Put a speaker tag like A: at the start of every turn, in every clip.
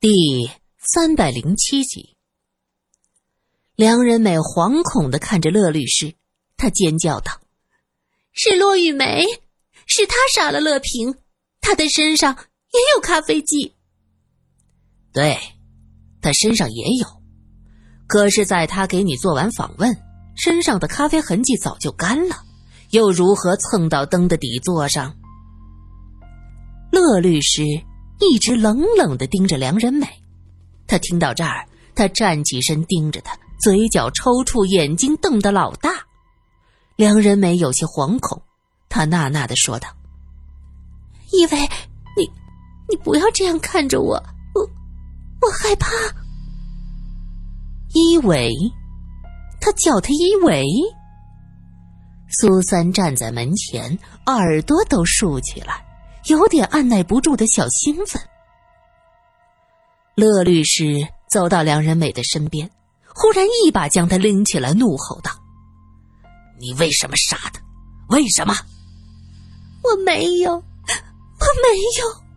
A: 第三百零七集，梁仁美惶恐的看着乐律师，她尖叫道：“
B: 是骆玉梅，是他杀了乐平，他的身上也有咖啡剂。”
A: 对，他身上也有，可是，在他给你做完访问，身上的咖啡痕迹早就干了，又如何蹭到灯的底座上？乐律师。一直冷冷的盯着梁仁美，他听到这儿，他站起身盯着他，嘴角抽搐，眼睛瞪得老大。梁仁美有些惶恐，他呐呐的说道：“
B: 一伟，你，你不要这样看着我，我，我害怕。”
A: 一伟，他叫他一伟。苏三站在门前，耳朵都竖起来。有点按耐不住的小兴奋。乐律师走到梁仁美的身边，忽然一把将她拎起来，怒吼道：“你为什么杀他？为什么？”“
B: 我没有，我没有。”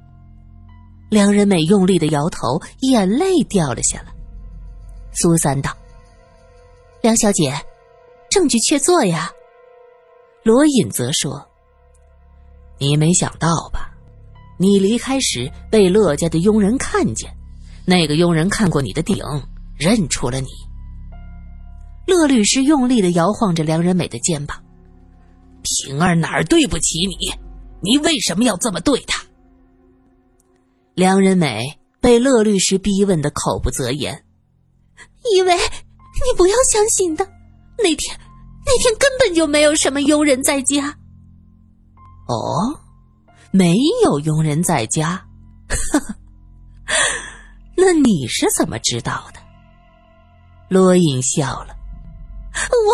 A: 梁仁美用力的摇头，眼泪掉了下来。苏三道：“梁小姐，证据确凿呀。”罗隐则说。你没想到吧？你离开时被乐家的佣人看见，那个佣人看过你的顶，认出了你。乐律师用力的摇晃着梁仁美的肩膀：“平儿哪儿对不起你？你为什么要这么对她？”梁仁美被乐律师逼问的口不择言：“
B: 以为你不要相信的，那天那天根本就没有什么佣人在家。”
A: 哦，没有佣人在家，呵 呵那你是怎么知道的？罗隐笑了，
B: 我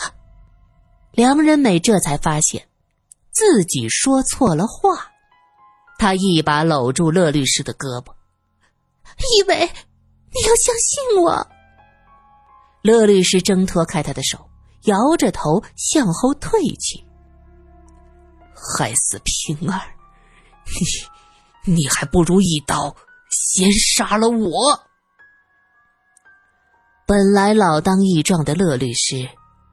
B: 我，
A: 梁仁美这才发现自己说错了话，他一把搂住乐律师的胳膊，
B: 以为你要相信我。
A: 乐律师挣脱开他的手，摇着头向后退去。害死平儿，你 你还不如一刀先杀了我。本来老当益壮的乐律师，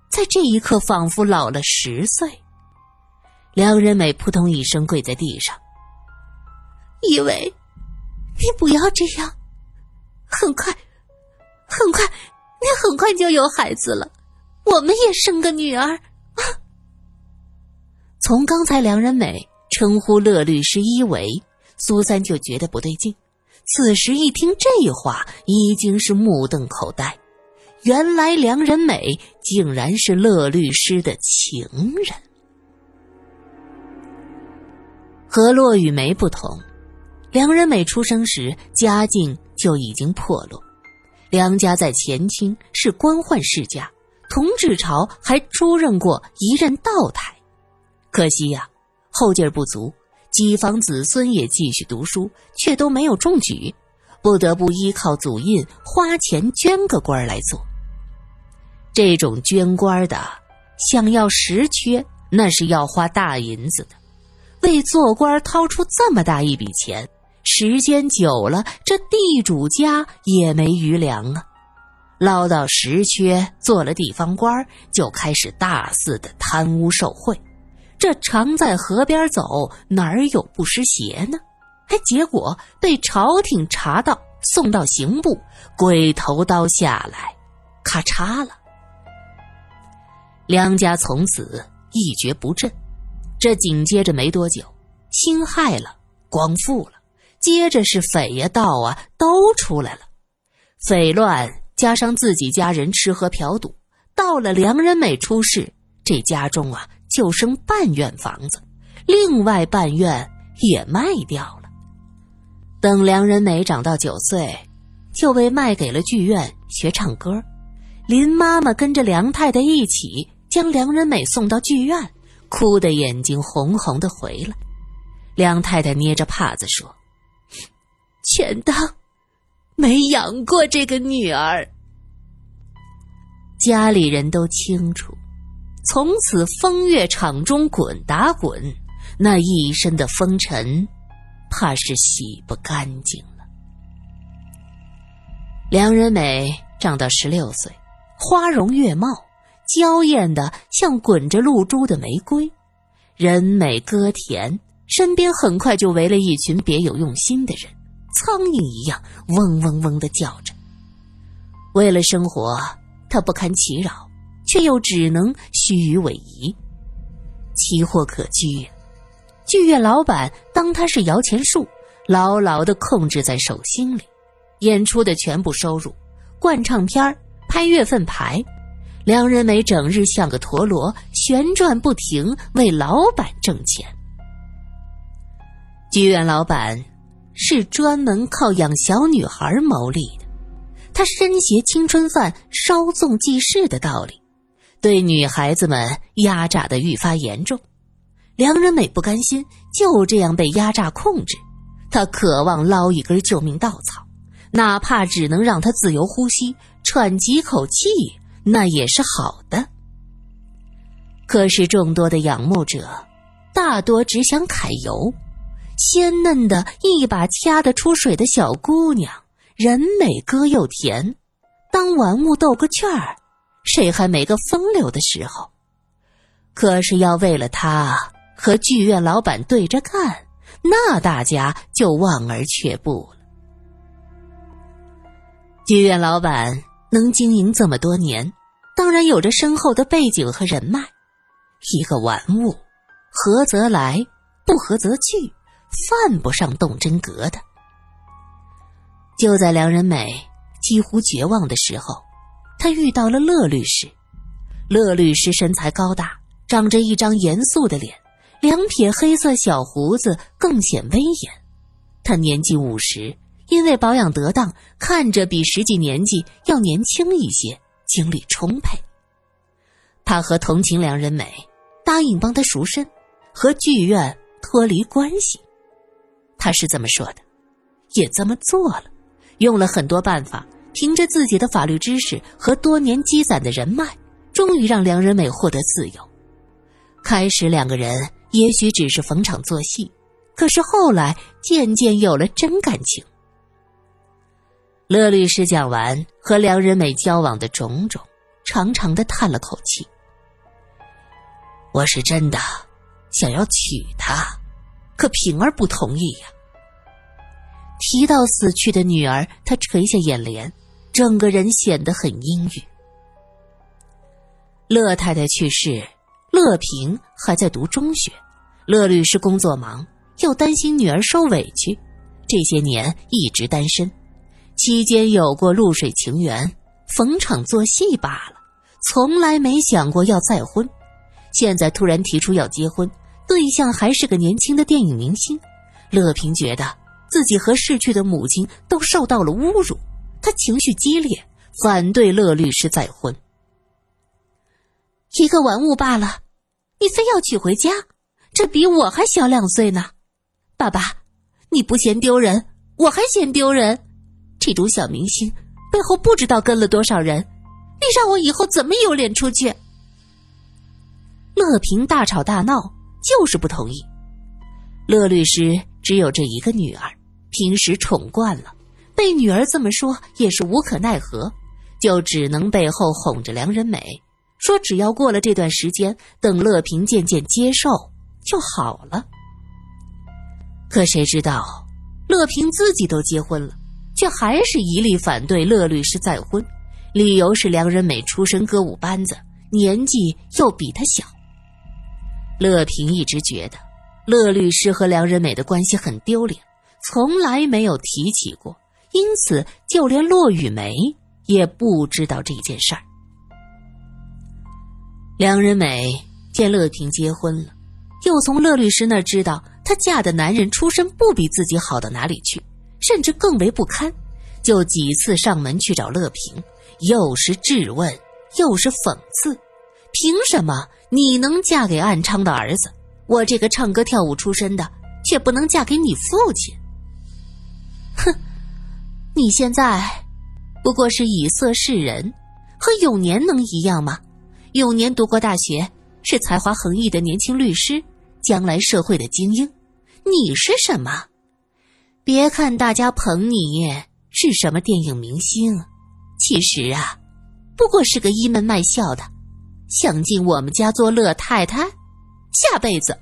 A: 在这一刻仿佛老了十岁。梁仁美扑通一声跪在地上，
B: 以为你不要这样，很快，很快，你很快就有孩子了，我们也生个女儿啊。
A: 从刚才梁仁美称呼乐律师一为苏三就觉得不对劲，此时一听这话，已经是目瞪口呆。原来梁仁美竟然是乐律师的情人。和骆雨梅不同，梁仁美出生时家境就已经破落，梁家在前清是官宦世家，同治朝还出任过一任道台。可惜呀，后劲儿不足，几房子孙也继续读书，却都没有中举，不得不依靠祖印花钱捐个官来做。这种捐官的，想要实缺，那是要花大银子的。为做官掏出这么大一笔钱，时间久了，这地主家也没余粮啊。捞到实缺，做了地方官，就开始大肆的贪污受贿。这常在河边走，哪儿有不湿鞋呢？还结果被朝廷查到，送到刑部，鬼头刀下来，咔嚓了。梁家从此一蹶不振。这紧接着没多久，辛亥了，光复了，接着是匪呀、盗啊，都出来了。匪乱加上自己家人吃喝嫖赌，到了梁仁美出事，这家中啊。就剩半院房子，另外半院也卖掉了。等梁仁美长到九岁，就被卖给了剧院学唱歌。林妈妈跟着梁太太一起将梁仁美送到剧院，哭得眼睛红红的回来。梁太太捏着帕子说：“
B: 全当没养过这个女儿。”
A: 家里人都清楚。从此风月场中滚打滚，那一身的风尘，怕是洗不干净了。梁仁美长到十六岁，花容月貌，娇艳的像滚着露珠的玫瑰，人美歌甜，身边很快就围了一群别有用心的人，苍蝇一样嗡嗡嗡的叫着。为了生活，他不堪其扰，却又只能虚与委蛇。奇货可居，剧院老板当他是摇钱树，牢牢的控制在手心里。演出的全部收入，灌唱片拍月份牌，梁仁美整日像个陀螺旋转不停，为老板挣钱。剧院老板是专门靠养小女孩牟利的，他深携青春饭稍纵即逝的道理，对女孩子们压榨的愈发严重。梁仁美不甘心就这样被压榨控制，她渴望捞一根救命稻草。哪怕只能让他自由呼吸、喘几口气，那也是好的。可是众多的仰慕者，大多只想揩油。鲜嫩的一把掐得出水的小姑娘，人美歌又甜，当玩物逗个趣儿，谁还没个风流的时候？可是要为了他和剧院老板对着干，那大家就望而却步了。剧院老板能经营这么多年，当然有着深厚的背景和人脉。一个玩物，合则来，不合则去，犯不上动真格的。就在梁仁美几乎绝望的时候，他遇到了乐律师。乐律师身材高大，长着一张严肃的脸，两撇黑色小胡子更显威严。他年近五十。因为保养得当，看着比实际年纪要年轻一些，精力充沛。他和同情梁仁美，答应帮他赎身，和剧院脱离关系。他是这么说的，也这么做了，用了很多办法，凭着自己的法律知识和多年积攒的人脉，终于让梁仁美获得自由。开始两个人也许只是逢场作戏，可是后来渐渐有了真感情。乐律师讲完和梁仁美交往的种种，长长的叹了口气。我是真的想要娶她，可平儿不同意呀。提到死去的女儿，他垂下眼帘，整个人显得很阴郁。乐太太去世，乐平还在读中学，乐律师工作忙，又担心女儿受委屈，这些年一直单身。期间有过露水情缘，逢场作戏罢了，从来没想过要再婚。现在突然提出要结婚，对象还是个年轻的电影明星。乐平觉得自己和逝去的母亲都受到了侮辱，他情绪激烈，反对乐律师再婚。
B: 一个玩物罢了，你非要娶回家，这比我还小两岁呢。爸爸，你不嫌丢人，我还嫌丢人。这种小明星背后不知道跟了多少人，你让我以后怎么有脸出去？
A: 乐平大吵大闹，就是不同意。乐律师只有这一个女儿，平时宠惯了，被女儿这么说也是无可奈何，就只能背后哄着梁仁美，说只要过了这段时间，等乐平渐渐接受就好了。可谁知道，乐平自己都结婚了。却还是一力反对乐律师再婚，理由是梁仁美出身歌舞班子，年纪又比他小。乐平一直觉得乐律师和梁仁美的关系很丢脸，从来没有提起过，因此就连骆雨梅也不知道这件事儿。梁仁美见乐平结婚了，又从乐律师那知道她嫁的男人出身不比自己好到哪里去。甚至更为不堪，就几次上门去找乐平，又是质问，又是讽刺：凭什么你能嫁给暗娼的儿子，我这个唱歌跳舞出身的却不能嫁给你父亲？哼，你现在不过是以色示人，和永年能一样吗？永年读过大学，是才华横溢的年轻律师，将来社会的精英，你是什么？别看大家捧你，是什么电影明星，其实啊，不过是个一门卖笑的，想进我们家做乐太太，下辈子。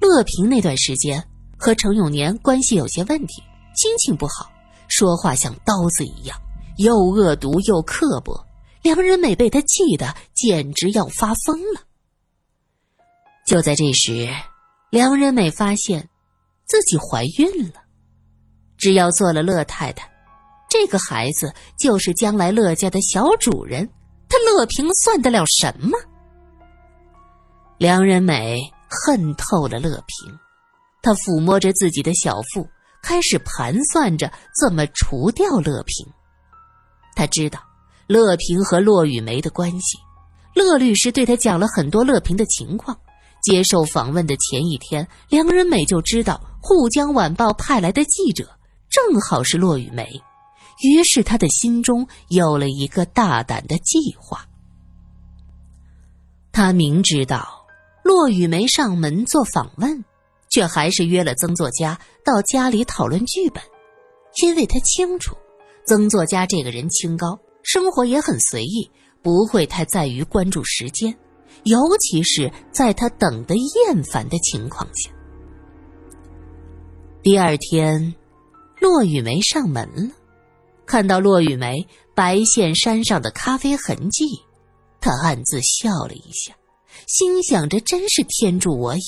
A: 乐平那段时间和程永年关系有些问题，心情不好，说话像刀子一样，又恶毒又刻薄。梁仁美被他气得简直要发疯了。就在这时，梁仁美发现自己怀孕了。只要做了乐太太，这个孩子就是将来乐家的小主人。他乐平算得了什么？梁仁美恨透了乐平，他抚摸着自己的小腹，开始盘算着怎么除掉乐平。他知道乐平和骆雨梅的关系，乐律师对他讲了很多乐平的情况。接受访问的前一天，梁仁美就知道《沪江晚报》派来的记者。正好是骆雨梅，于是他的心中有了一个大胆的计划。他明知道骆雨梅上门做访问，却还是约了曾作家到家里讨论剧本，因为他清楚曾作家这个人清高，生活也很随意，不会太在于关注时间，尤其是在他等得厌烦的情况下。第二天。骆雨梅上门了，看到骆雨梅白线衫上的咖啡痕迹，她暗自笑了一下，心想：着真是天助我也！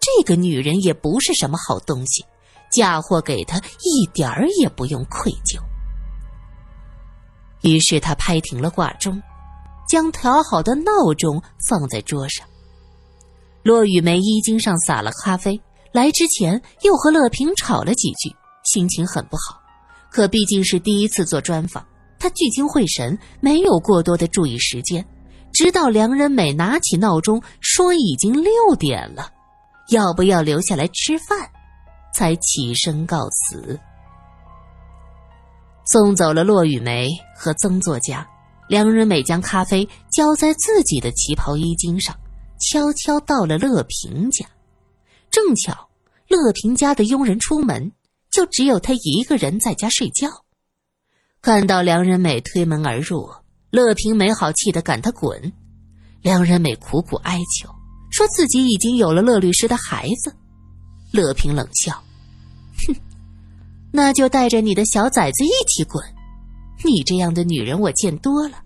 A: 这个女人也不是什么好东西，嫁祸给他一点儿也不用愧疚。于是她拍停了挂钟，将调好的闹钟放在桌上。骆雨梅衣襟上洒了咖啡，来之前又和乐平吵了几句。心情很不好，可毕竟是第一次做专访，他聚精会神，没有过多的注意时间。直到梁仁美拿起闹钟说已经六点了，要不要留下来吃饭，才起身告辞。送走了骆雨梅和曾作家，梁仁美将咖啡浇在自己的旗袍衣襟上，悄悄到了乐平家。正巧乐平家的佣人出门。就只有他一个人在家睡觉，看到梁仁美推门而入，乐平没好气的赶他滚。梁仁美苦苦哀求，说自己已经有了乐律师的孩子。乐平冷笑：“哼，那就带着你的小崽子一起滚！你这样的女人我见多了，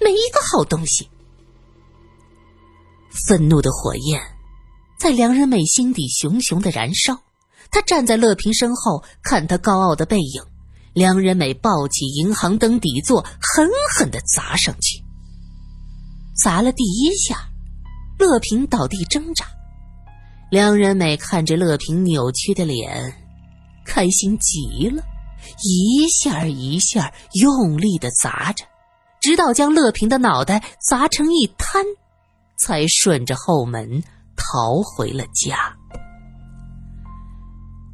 A: 没一个好东西。”愤怒的火焰在梁仁美心底熊熊的燃烧。他站在乐平身后，看他高傲的背影。梁仁美抱起银行灯底座，狠狠的砸上去。砸了第一下，乐平倒地挣扎。梁仁美看着乐平扭曲的脸，开心极了，一下一下用力的砸着，直到将乐平的脑袋砸成一滩，才顺着后门逃回了家。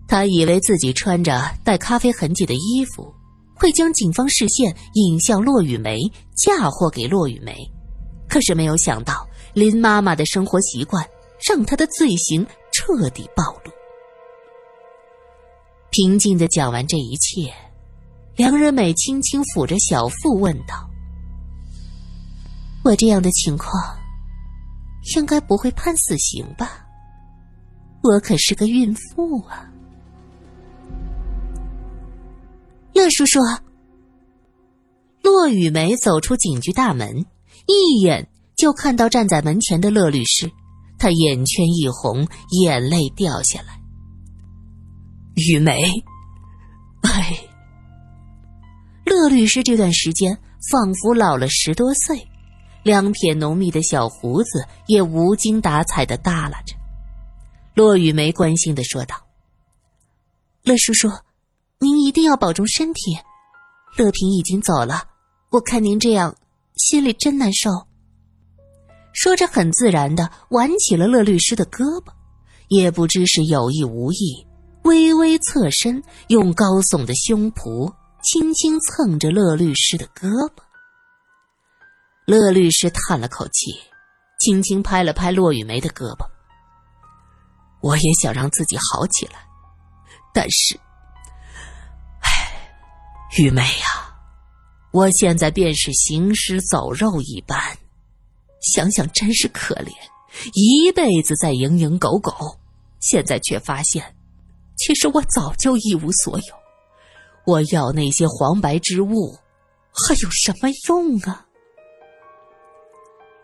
A: 他以为自己穿着带咖啡痕迹的衣服，会将警方视线引向骆雨梅，嫁祸给骆雨梅。可是没有想到，林妈妈的生活习惯让他的罪行彻底暴露。平静的讲完这一切，梁仁美轻轻抚着小腹，问道：“我这样的情况，应该不会判死刑吧？我可是个孕妇啊！”乐叔叔，骆雨梅走出警局大门，一眼就看到站在门前的乐律师，他眼圈一红，眼泪掉下来。雨梅，哎，乐律师这段时间仿佛老了十多岁，两撇浓密的小胡子也无精打采的耷拉着。骆雨梅关心的说道：“乐叔叔。”您一定要保重身体，乐平已经走了，我看您这样，心里真难受。说着，很自然的挽起了乐律师的胳膊，也不知是有意无意，微微侧身，用高耸的胸脯轻轻蹭着乐律师的胳膊。乐律师叹了口气，轻轻拍了拍骆雨梅的胳膊。我也想让自己好起来，但是。唉，玉梅呀，我现在便是行尸走肉一般，想想真是可怜。一辈子在蝇营狗苟，现在却发现，其实我早就一无所有。我要那些黄白之物，还有什么用啊？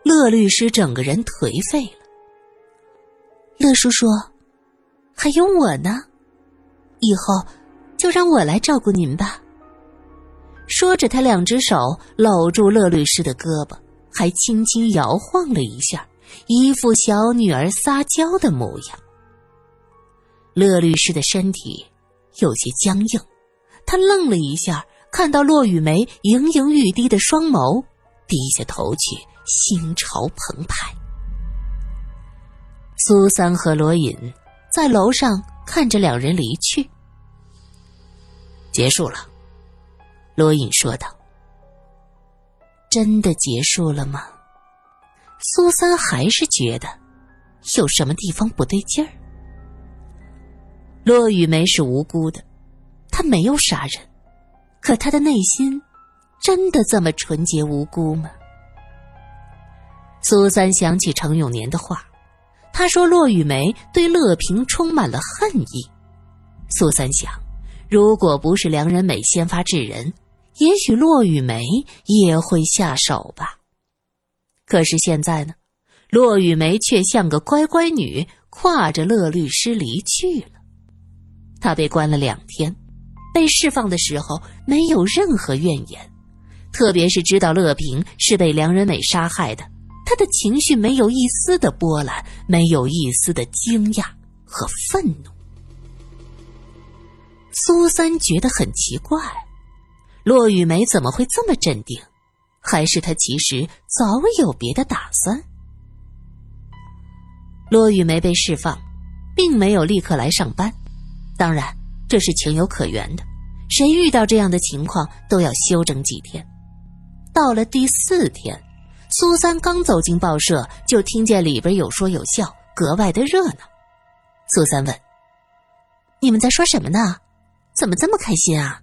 B: 乐律师整个人颓废了。乐叔叔，还有我呢，以后就让我来照顾您吧。说着，他两只手搂住乐律师的胳膊，还轻轻摇晃了一下，一副小女儿撒娇的模样。乐律师的身体有些僵硬，他愣了一下，看到骆雨梅盈盈欲滴的双眸，低下头去，心潮澎湃。苏三和罗隐在楼上看着两人离去，
A: 结束了。罗隐说道：“
B: 真的结束了吗？”苏三还是觉得有什么地方不对劲儿。骆雨梅是无辜的，她没有杀人，可她的内心真的这么纯洁无辜吗？苏三想起程永年的话，他说骆雨梅对乐平充满了恨意。苏三想，如果不是梁仁美先发制人。也许骆雨梅也会下手吧。可是现在呢，骆雨梅却像个乖乖女，挎着乐律师离去了。她被关了两天，被释放的时候没有任何怨言，特别是知道乐平是被梁仁美杀害的，她的情绪没有一丝的波澜，没有一丝的惊讶和愤怒。苏三觉得很奇怪。骆雨梅怎么会这么镇定？还是她其实早有别的打算？骆雨梅被释放，并没有立刻来上班，当然这是情有可原的。谁遇到这样的情况都要休整几天。到了第四天，苏三刚走进报社，就听见里边有说有笑，格外的热闹。苏三问：“你们在说什么呢？怎么这么开心啊？”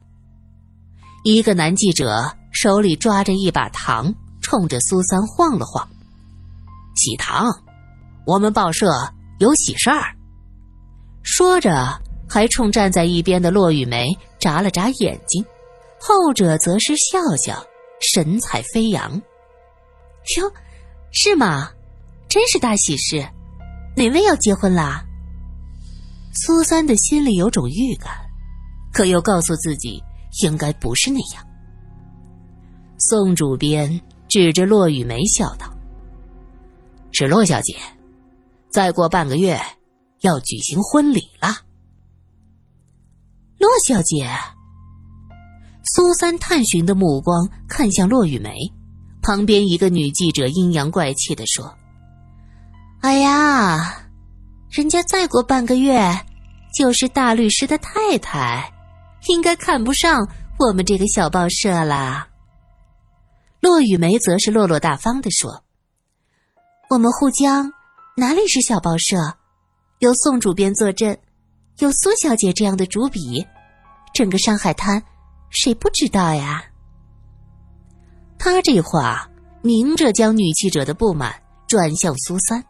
B: 一个男记者手里抓着一把糖，冲着苏三晃了晃。
A: 喜糖，我们报社有喜事儿。
B: 说着，还冲站在一边的骆雨梅眨了眨眼睛，后者则是笑笑，神采飞扬。哟，是吗？真是大喜事！哪位要结婚啦？苏三的心里有种预感，可又告诉自己。应该不是那样。宋主编指着骆雨梅笑道：“
A: 是骆小姐，再过半个月要举行婚礼了。”
B: 骆小姐，苏三探寻的目光看向骆雨梅，旁边一个女记者阴阳怪气的说：“哎呀，人家再过半个月就是大律师的太太。”应该看不上我们这个小报社啦。骆雨梅则是落落大方的说：“我们沪江哪里是小报社？有宋主编坐镇，有苏小姐这样的主笔，整个上海滩谁不知道呀？”他这话明着将女记者的不满转向苏三。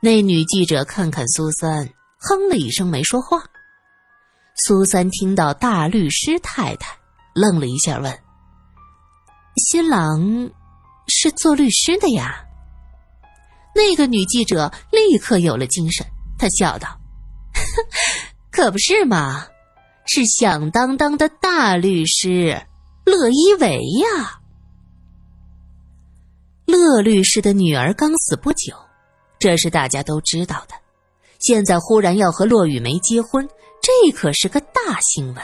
B: 那女记者看看苏三，哼了一声，没说话。苏三听到大律师太太，愣了一下，问：“新郎是做律师的呀？”那个女记者立刻有了精神，她笑道：“ 可不是嘛，是响当当的大律师乐一伟呀。乐律师的女儿刚死不久，这是大家都知道的。现在忽然要和骆雨梅结婚。”这可是个大新闻，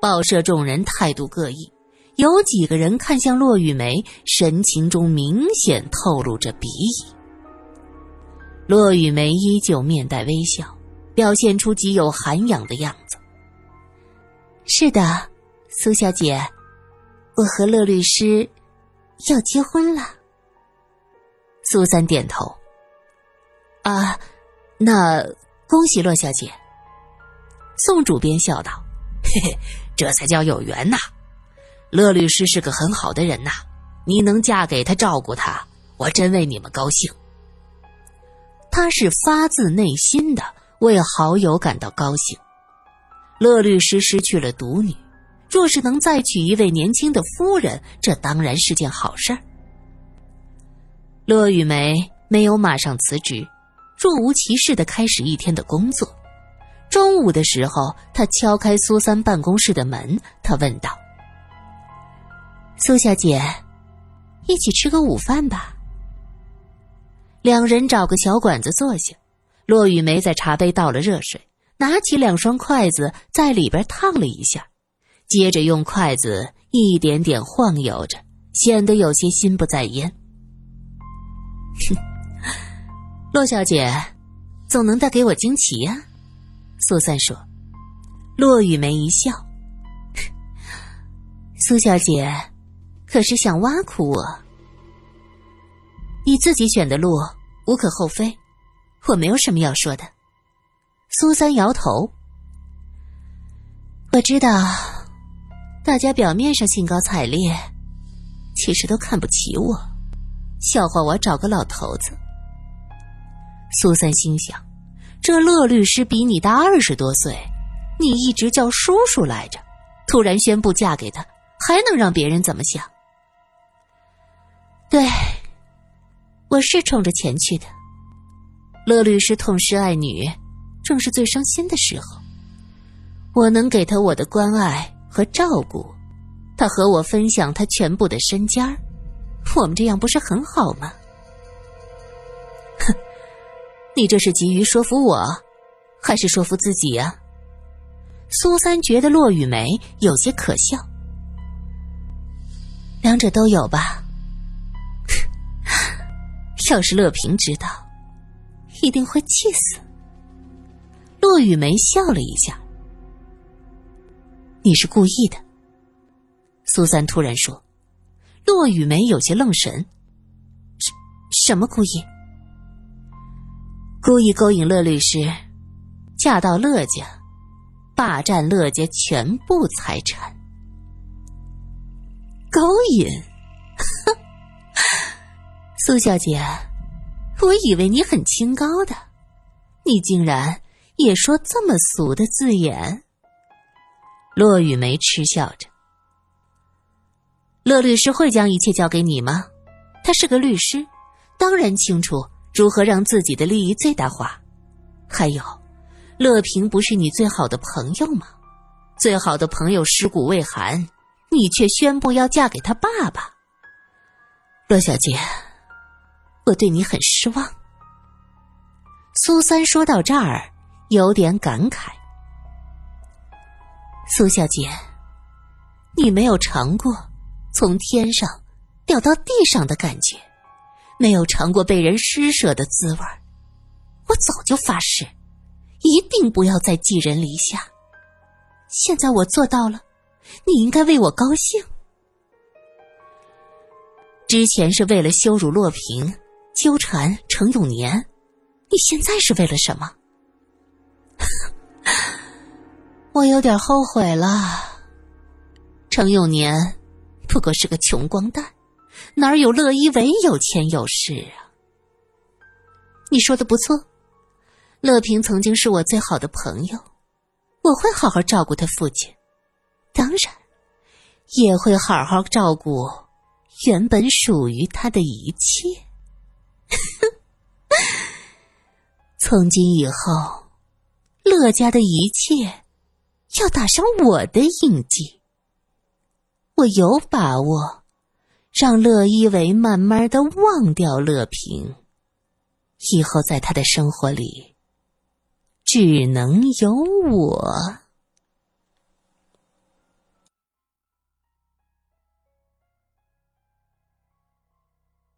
B: 报社众人态度各异，有几个人看向骆雨梅，神情中明显透露着鄙夷。骆雨梅依旧面带微笑，表现出极有涵养的样子。是的，苏小姐，我和乐律师要结婚了。苏三点头。啊，那恭喜骆小姐。宋主编笑道：“嘿嘿，这才叫有缘呐！
A: 乐律师是个很好的人呐，你能嫁给他，照顾他，我真为你们高兴。他是发自内心的为好友感到高兴。乐律师失去了独女，若是能再娶一位年轻的夫人，这当然是件好事儿。乐雨梅没有马上辞职，若无其事的开始一天的工作。中午的时候，他敲开苏三办公室的门，他问道：“
B: 苏小姐，一起吃个午饭吧。”
A: 两人找个小馆子坐下，骆雨梅在茶杯倒了热水，拿起两双筷子在里边烫了一下，接着用筷子一点点晃悠着，显得有些心不在焉。哼，骆小姐，总能带给我惊奇呀。苏三说：“
B: 骆雨梅一笑，苏小姐，可是想挖苦我？你自己选的路，无可厚非，我没有什么要说的。”
A: 苏三摇头：“
B: 我知道，大家表面上兴高采烈，其实都看不起我，笑话我找个老头子。”
A: 苏三心想。这乐律师比你大二十多岁，你一直叫叔叔来着，突然宣布嫁给他，还能让别人怎么想？
B: 对，我是冲着钱去的。乐律师痛失爱女，正是最伤心的时候。我能给他我的关爱和照顾，他和我分享他全部的身家，我们这样不是很好吗？
A: 哼 你这是急于说服我，还是说服自己呀？苏三觉得骆雨梅有些可笑，
B: 两者都有吧。
A: 要是乐平知道，一定会气死。
B: 骆雨梅笑了一下：“
A: 你是故意的。”苏三突然说。骆雨梅有些愣神：“
B: 什什么故意？”
A: 故意勾引乐律师，嫁到乐家，霸占乐家全部财产。
B: 勾引，苏小姐，我以为你很清高的，你竟然也说这么俗的字眼。
A: 骆雨梅嗤笑着。乐律师会将一切交给你吗？他是个律师，当然清楚。如何让自己的利益最大化？还有，乐平不是你最好的朋友吗？最好的朋友尸骨未寒，你却宣布要嫁给他爸爸。
B: 乐小姐，我对你很失望。
A: 苏三说到这儿，有点感慨。
B: 苏小姐，你没有尝过从天上掉到地上的感觉。没有尝过被人施舍的滋味我早就发誓，一定不要再寄人篱下。现在我做到了，你应该为我高兴。
A: 之前是为了羞辱洛平，纠缠程永年，你现在是为了什么？
B: 我有点后悔了。程永年不过是个穷光蛋。哪有乐一为有钱有势啊？你说的不错，乐平曾经是我最好的朋友，我会好好照顾他父亲，当然也会好好照顾原本属于他的一切。从今以后，乐家的一切要打上我的印记，我有把握。让乐一为慢慢的忘掉乐平，以后在他的生活里，只能有我。